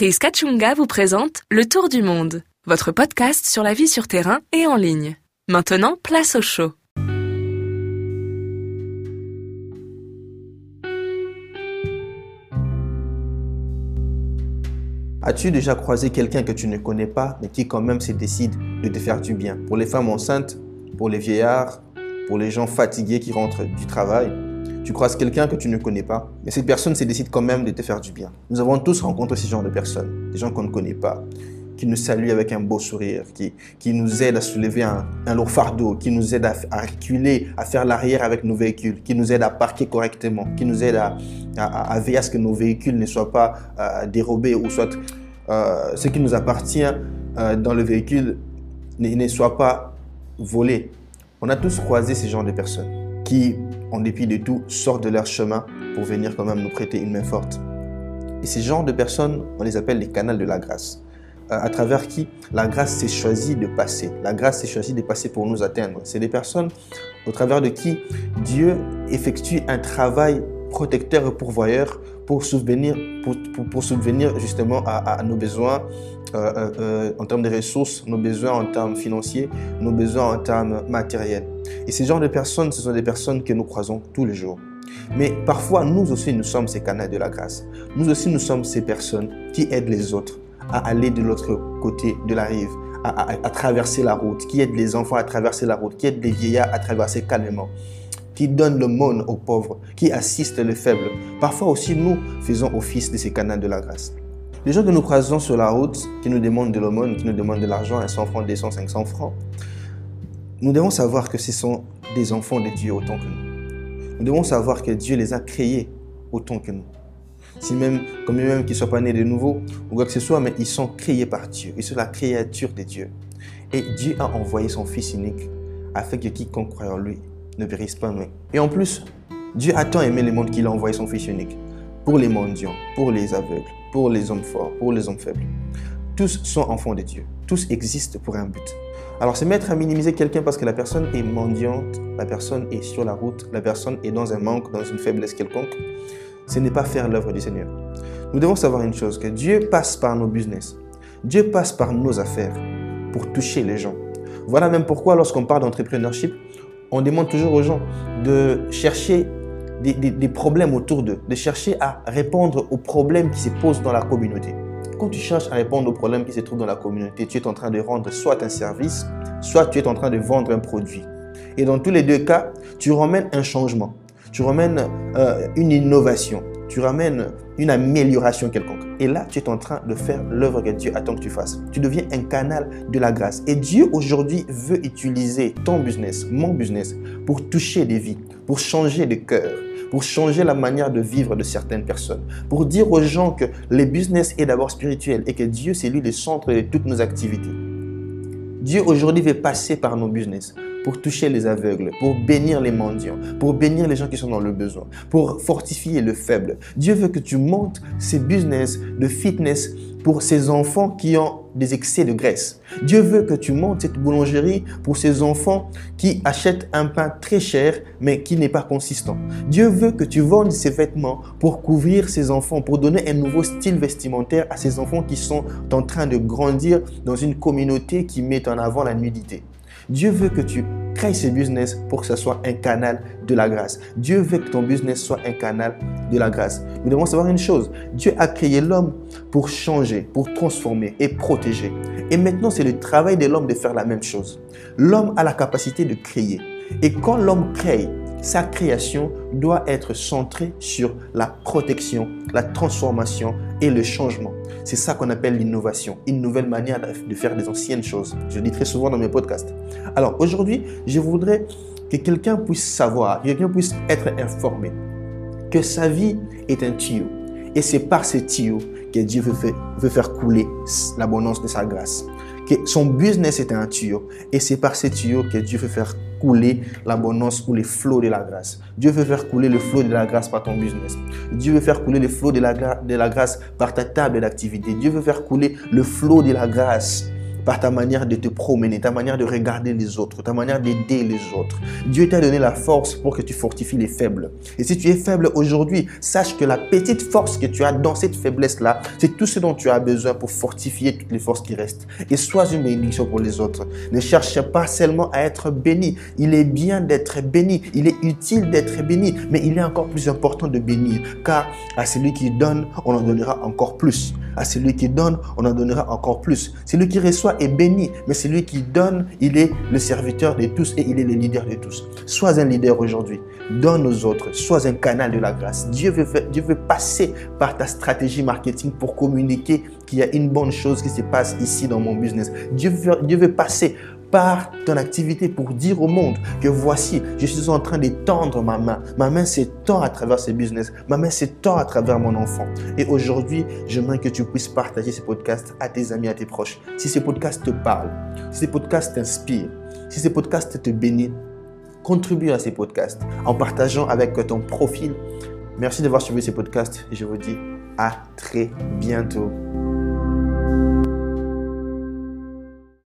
Chris Kachunga vous présente Le Tour du Monde, votre podcast sur la vie sur terrain et en ligne. Maintenant, place au show. As-tu déjà croisé quelqu'un que tu ne connais pas, mais qui quand même se décide de te faire du bien? Pour les femmes enceintes, pour les vieillards, pour les gens fatigués qui rentrent du travail, tu croises quelqu'un que tu ne connais pas, mais cette personne se décide quand même de te faire du bien. Nous avons tous rencontré ce genre de personnes, des gens qu'on ne connaît pas, qui nous saluent avec un beau sourire, qui, qui nous aident à soulever un, lourd fardeau, qui nous aident à, reculer, à faire l'arrière avec nos véhicules, qui nous aident à parquer correctement, qui nous aident à, à, veiller à ce que nos véhicules ne soient pas euh, dérobés ou soit euh, ce qui nous appartient euh, dans le véhicule ne, ne soit pas volé. On a tous croisé ce genre de personnes qui, en dépit de tout, sortent de leur chemin pour venir quand même nous prêter une main forte. Et ces genres de personnes, on les appelle les canaux de la grâce, euh, à travers qui la grâce s'est choisie de passer. La grâce s'est choisie de passer pour nous atteindre. C'est des personnes au travers de qui Dieu effectue un travail protecteur et pourvoyeur pour subvenir, pour, pour, subvenir justement à, nos besoins euh, euh, euh, en termes de ressources, nos besoins en termes financiers, nos besoins en termes matériels. Et ces genres de personnes, ce sont des personnes que nous croisons tous les jours. Mais parfois, nous aussi, nous sommes ces canaux de la grâce. Nous aussi, nous sommes ces personnes qui aident les autres à aller de l'autre côté de la rive, à, à, traverser la route, qui aident les enfants à traverser la route, qui aident les vieillards à traverser calmement qui donne monde aux pauvres, qui assiste les faibles. Parfois aussi, nous faisons office de ces canaux de la grâce. Les gens que nous croisons sur la route, qui nous demandent de l'aumône, qui nous demandent de l'argent, 100 francs, 200, 500 francs, nous devons savoir que ce sont des enfants de Dieu autant que nous. Nous devons savoir que Dieu les a créés autant que nous. Si même, comme même qu'ils ne soient pas nés de nouveau, ou quoi que ce soit, mais ils sont créés par Dieu. Ils sont la créature de Dieu. Et Dieu a envoyé son Fils unique afin que quiconque croit en lui ne périsse pas, mais. Et en plus, Dieu a tant aimé le monde qu'il a envoyé son Fils unique. Pour les mendiants, pour les aveugles, pour les hommes forts, pour les hommes faibles. Tous sont enfants de Dieu. Tous existent pour un but. Alors, se mettre à minimiser quelqu'un parce que la personne est mendiante, la personne est sur la route, la personne est dans un manque, dans une faiblesse quelconque, ce n'est pas faire l'œuvre du Seigneur. Nous devons savoir une chose, que Dieu passe par nos business. Dieu passe par nos affaires pour toucher les gens. Voilà même pourquoi lorsqu'on parle d'entrepreneurship, on demande toujours aux gens de chercher des, problèmes autour d'eux, de chercher à répondre aux problèmes qui se posent dans la communauté. Quand tu cherches à répondre aux problèmes qui se trouvent dans la communauté, tu es en train de rendre soit un service, soit tu es en train de vendre un produit. Et dans tous les deux cas, tu ramènes un changement, tu ramènes euh, une innovation, tu ramènes une amélioration quelconque. Et là, tu es en train de faire l'œuvre que Dieu attend que tu fasses. Tu deviens un canal de la grâce. Et Dieu aujourd'hui veut utiliser ton business, mon business, pour toucher des vies, pour changer de cœur, pour changer la manière de vivre de certaines personnes, pour dire aux gens que le business est d'abord spirituel et que Dieu, c'est lui le centre de toutes nos activités. Dieu aujourd'hui veut passer par nos business pour toucher les aveugles, pour bénir les mendiants, pour bénir les gens qui sont dans le besoin, pour fortifier le faible. Dieu veut que tu montes ces business de fitness pour ces enfants qui ont des excès de graisse. Dieu veut que tu montes cette boulangerie pour ces enfants qui achètent un pain très cher mais qui n'est pas consistant. Dieu veut que tu vendes ces vêtements pour couvrir ces enfants, pour donner un nouveau style vestimentaire à ces enfants qui sont en train de grandir dans une communauté qui met en avant la nudité. Dieu veut que tu crées ce business pour que ce soit un canal de la grâce. Dieu veut que ton business soit un canal de la grâce. Nous devons savoir une chose. Dieu a créé l'homme pour changer, pour transformer et protéger. Et maintenant, c'est le travail de l'homme de faire la même chose. L'homme a la capacité de créer. Et quand l'homme crée, sa création doit être centrée sur la protection, la transformation et le changement. C'est ça qu'on appelle l'innovation, une nouvelle manière de faire des anciennes choses. Je dis très souvent dans mes podcasts. Alors aujourd'hui, je voudrais que quelqu'un puisse savoir, que quelqu'un puisse être informé que sa vie est un tuyau. Et c'est par ce tuyau que Dieu veut veut faire couler l'abondance de sa grâce son business est un tuyau. Et c'est par ces tuyaux que Dieu veut faire couler l'abondance ou les flots de la grâce. Dieu veut faire couler le flot de la grâce par ton business. Dieu veut faire couler le flot de la, grâce par ta table d'activité. Dieu veut faire couler le flot de la grâce par ta manière de te promener, ta manière de regarder les autres, ta manière d'aider les autres. Dieu t'a donné la force pour que tu fortifies les faibles. Et si tu es faible aujourd'hui, sache que la petite force que tu as dans cette faiblesse-là, c'est tout ce dont tu as besoin pour fortifier toutes les forces qui restent. Et sois une bénédiction pour les autres. Ne cherche pas seulement à être béni. Il est bien d'être béni. Il est utile d'être béni. Mais il est encore plus important de bénir. Car à celui qui donne, on en donnera encore plus. À celui qui donne, on en donnera encore plus. Celui qui reçoit est béni, mais celui qui donne, il est le serviteur de tous et il est le leader de tous. Sois un leader aujourd'hui. Donne aux autres. Sois un canal de la grâce. Dieu veut, Dieu veut passer par ta stratégie marketing pour communiquer qu'il y a une bonne chose qui se passe ici dans mon business. Dieu veut, Dieu veut passer par ton activité pour dire au monde que voici, je suis en train d'étendre ma main. Ma main s'étend à travers ce business. Ma main s'étend à travers mon enfant. Et aujourd'hui, j'aimerais que tu puisses partager ce podcast à tes amis, à tes proches. Si ce podcast te parle, si ce podcast t'inspire, si ce podcast te bénit, contribue à ces podcasts en partageant avec ton profil. Merci d'avoir suivi ces podcasts et je vous dis à très bientôt.